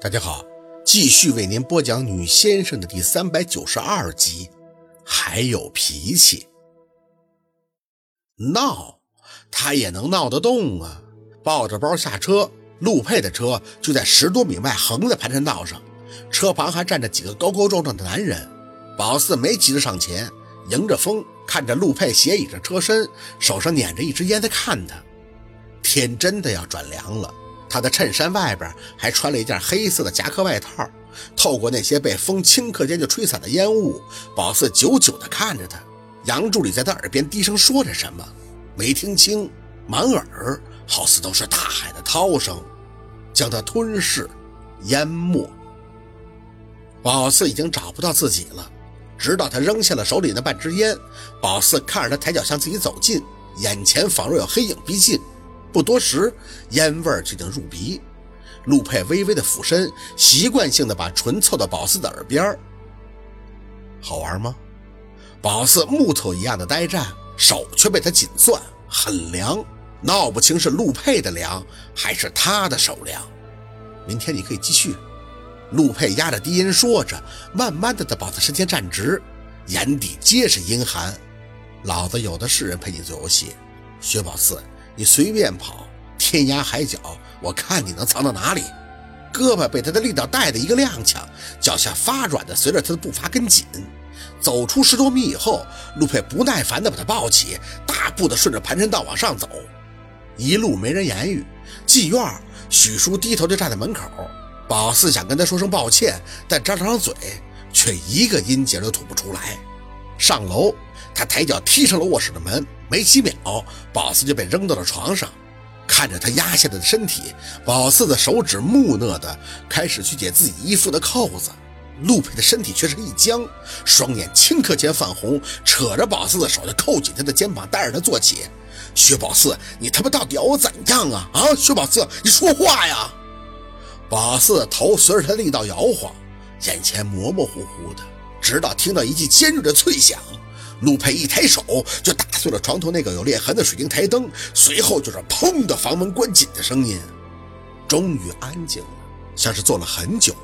大家好，继续为您播讲《女先生》的第三百九十二集。还有脾气，闹，他也能闹得动啊！抱着包下车，陆佩的车就在十多米外横在盘山道上，车旁还站着几个高高壮壮的男人。宝四没急着上前，迎着风看着陆佩斜倚着车身，手上捻着一支烟在看他。天真的要转凉了。他的衬衫外边还穿了一件黑色的夹克外套，透过那些被风顷刻间就吹散的烟雾，宝四久久地看着他。杨助理在他耳边低声说着什么，没听清，满耳好似都是大海的涛声，将他吞噬、淹没。宝四已经找不到自己了，直到他扔下了手里那半支烟，宝四看着他抬脚向自己走近，眼前仿若有黑影逼近。不多时，烟味就已经入鼻。陆佩微微的俯身，习惯性的把唇凑到宝四的耳边好玩吗？宝四木头一样的呆站，手却被他紧攥，很凉，闹不清是陆佩的凉，还是他的手凉。明天你可以继续。陆佩压着低音说着，慢慢的在宝四身前站直，眼底皆是阴寒。老子有的是人陪你做游戏，薛宝四。你随便跑，天涯海角，我看你能藏到哪里？胳膊被他的力道带的一个踉跄，脚下发软的随着他的步伐跟紧。走出十多米以后，陆佩不耐烦的把他抱起，大步的顺着盘山道往上走。一路没人言语，妓院，许叔低头就站在门口。宝四想跟他说声抱歉，但张张嘴，却一个音节都吐不出来。上楼，他抬脚踢上了卧室的门。没几秒，宝四就被扔到了床上。看着他压下来的身体，宝四的手指木讷的开始去解自己衣服的扣子。陆佩的身体却是一僵，双眼顷刻间泛红，扯着宝四的手就扣紧他的肩膀，带着他坐起。薛宝四，你他妈到底要我怎样啊？啊，薛宝四，你说话呀！宝四的头随着他力道摇晃，眼前模模糊糊的，直到听到一记尖锐的脆响。陆佩一抬手就打碎了床头那个有裂痕的水晶台灯，随后就是“砰”的房门关紧的声音。终于安静了，像是坐了很久。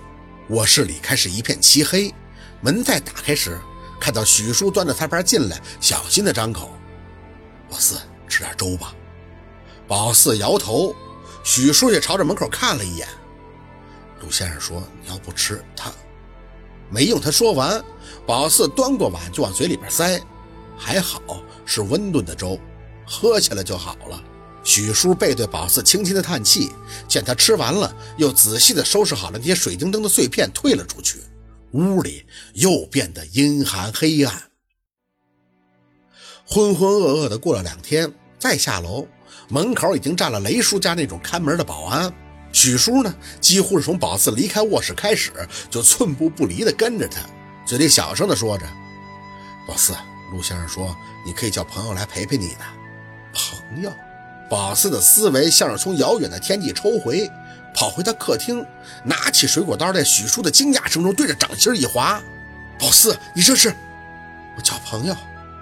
卧室里开始一片漆黑。门再打开时，看到许叔端着菜盘进来，小心的张口：“宝四，吃点粥吧。”宝四摇头。许叔也朝着门口看了一眼。陆先生说：“你要不吃，他……”没用，他说完，宝四端过碗就往嘴里边塞，还好是温炖的粥，喝起来就好了。许叔背对宝四轻轻的叹气，见他吃完了，又仔细的收拾好了那些水晶灯的碎片，退了出去。屋里又变得阴寒黑暗。浑浑噩噩的过了两天，再下楼，门口已经站了雷叔家那种看门的保安。许叔呢，几乎是从宝四离开卧室开始，就寸步不离地跟着他，嘴里小声地说着：“宝四，陆先生说你可以叫朋友来陪陪你的。”朋友，宝四的思维像是从遥远的天际抽回，跑回到客厅，拿起水果刀，在许叔的惊讶声中对着掌心一划：“宝四，你这是？我叫朋友。”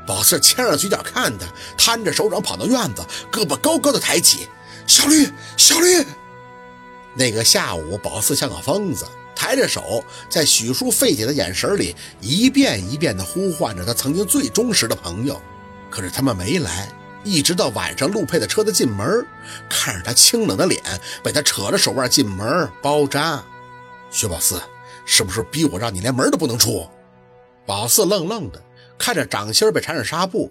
宝四牵着嘴角看他，摊着手掌跑到院子，胳膊高高的抬起：“小绿，小绿。”那个下午，宝四像个疯子，抬着手，在许叔费解的眼神里，一遍一遍地呼唤着他曾经最忠实的朋友。可是他们没来，一直到晚上，陆佩的车子进门，看着他清冷的脸，被他扯着手腕进门包扎。薛宝四，是不是逼我让你连门都不能出？宝四愣愣的看着掌心被缠上纱布，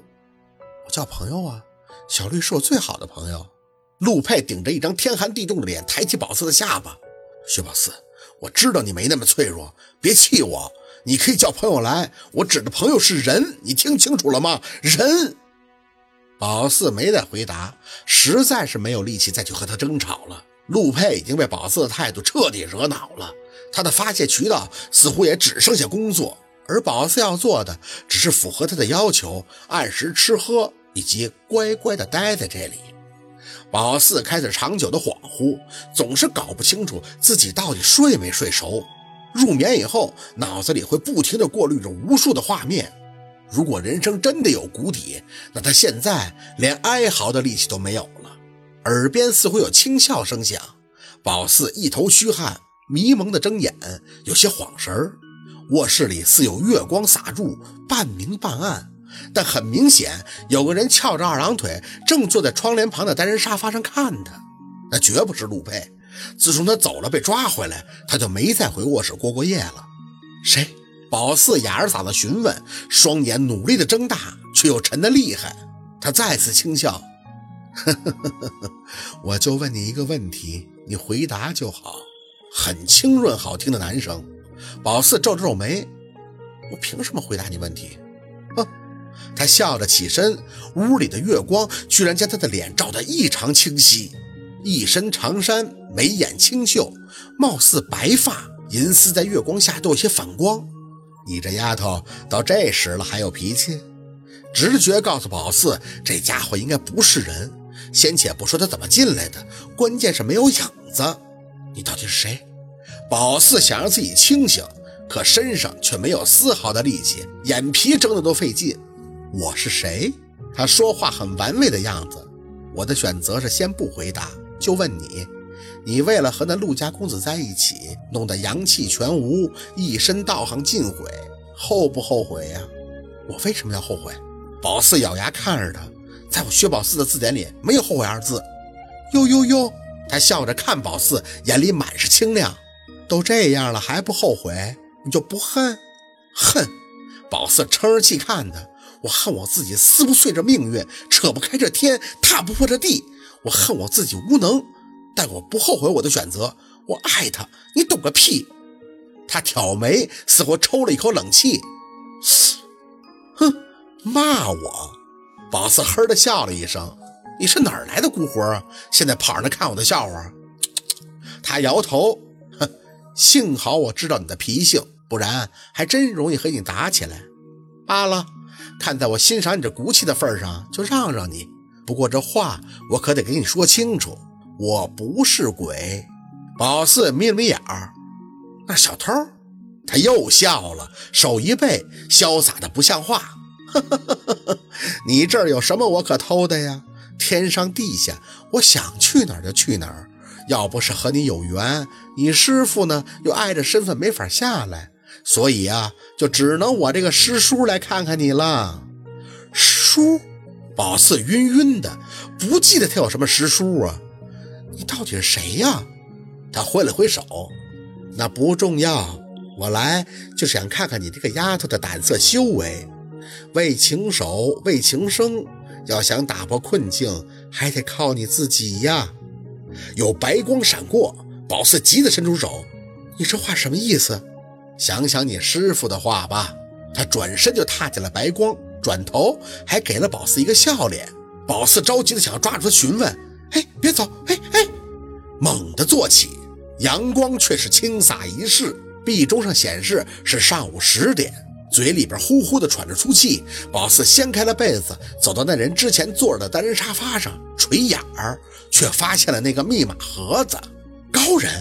我叫朋友啊，小绿是我最好的朋友。陆佩顶着一张天寒地冻的脸，抬起宝四的下巴：“薛宝四，我知道你没那么脆弱，别气我。你可以叫朋友来，我指的朋友是人，你听清楚了吗？人。”宝四没再回答，实在是没有力气再去和他争吵了。陆佩已经被宝四的态度彻底惹恼了，他的发泄渠道似乎也只剩下工作，而宝四要做的只是符合他的要求，按时吃喝，以及乖乖的待在这里。宝四开始长久的恍惚，总是搞不清楚自己到底睡没睡熟。入眠以后，脑子里会不停地过滤着无数的画面。如果人生真的有谷底，那他现在连哀嚎的力气都没有了。耳边似乎有轻笑声响，宝四一头虚汗，迷蒙的睁眼，有些晃神儿。卧室里似有月光洒入，半明半暗，但很明显有个人翘着二郎腿，正坐在窗帘旁的单人沙发上看他。那绝不是陆佩。自从他走了，被抓回来，他就没再回卧室过过夜了。谁？宝四哑着嗓子询问，双眼努力的睁大，却又沉得厉害。他再次轻笑：“呵呵呵呵呵，我就问你一个问题，你回答就好。”很清润好听的男声。宝四皱着皱眉：“我凭什么回答你问题？”他笑着起身，屋里的月光居然将他的脸照得异常清晰。一身长衫，眉眼清秀，貌似白发，银丝在月光下都有些反光。你这丫头到这时了还有脾气？直觉告诉宝四，这家伙应该不是人。先且不说他怎么进来的，关键是没有影子。你到底是谁？宝四想让自己清醒，可身上却没有丝毫的力气，眼皮睁得都费劲。我是谁？他说话很玩味的样子。我的选择是先不回答。就问你，你为了和那陆家公子在一起，弄得阳气全无，一身道行尽毁，后不后悔呀？我为什么要后悔？宝四咬牙看着他，在我薛宝四的字典里没有后悔二字。哟哟哟！他笑着看宝四，眼里满是清亮。都这样了还不后悔？你就不恨？恨！宝四撑着气看他，我恨我自己撕不碎这命运，扯不开这天，踏不破这地。我恨我自己无能，但我不后悔我的选择。我爱他，你懂个屁！他挑眉，似乎抽了一口冷气。哼，骂我！宝四呵的笑了一声。你是哪儿来的孤活啊？现在跑上来看我的笑话？他摇头，哼，幸好我知道你的脾性，不然还真容易和你打起来。罢了，看在我欣赏你这骨气的份上，就让让你。不过这话我可得给你说清楚，我不是鬼。宝四眯了眯眼儿，那小偷，他又笑了，手一背，潇洒的不像话。你这儿有什么我可偷的呀？天上地下，我想去哪儿就去哪儿。要不是和你有缘，你师傅呢又碍着身份没法下来，所以啊，就只能我这个师叔来看看你了。叔。宝四晕晕的，不记得他有什么师叔啊？你到底是谁呀？他挥了挥手，那不重要。我来就是想看看你这个丫头的胆色修为。为情守，为情生，要想打破困境，还得靠你自己呀。有白光闪过，宝四急得伸出手。你这话什么意思？想想你师傅的话吧。他转身就踏进了白光。转头还给了宝四一个笑脸，宝四着急的想要抓住他询问：“哎，别走！哎哎！”猛地坐起，阳光却是轻洒一世，壁钟上显示是上午十点，嘴里边呼呼的喘着粗气。宝四掀开了被子，走到那人之前坐着的单人沙发上，垂眼儿，却发现了那个密码盒子。高人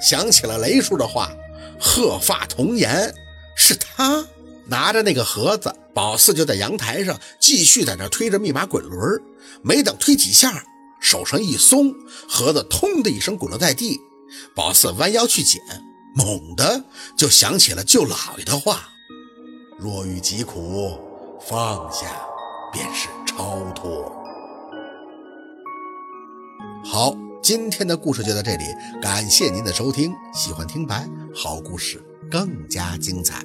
想起了雷叔的话：“鹤发童颜，是他。”拿着那个盒子，宝四就在阳台上继续在那推着密码滚轮。没等推几下，手上一松，盒子“通”的一声滚落在地。宝四弯腰去捡，猛地就想起了舅老爷的话：“若遇疾苦，放下便是超脱。”好，今天的故事就到这里，感谢您的收听。喜欢听白，好故事更加精彩。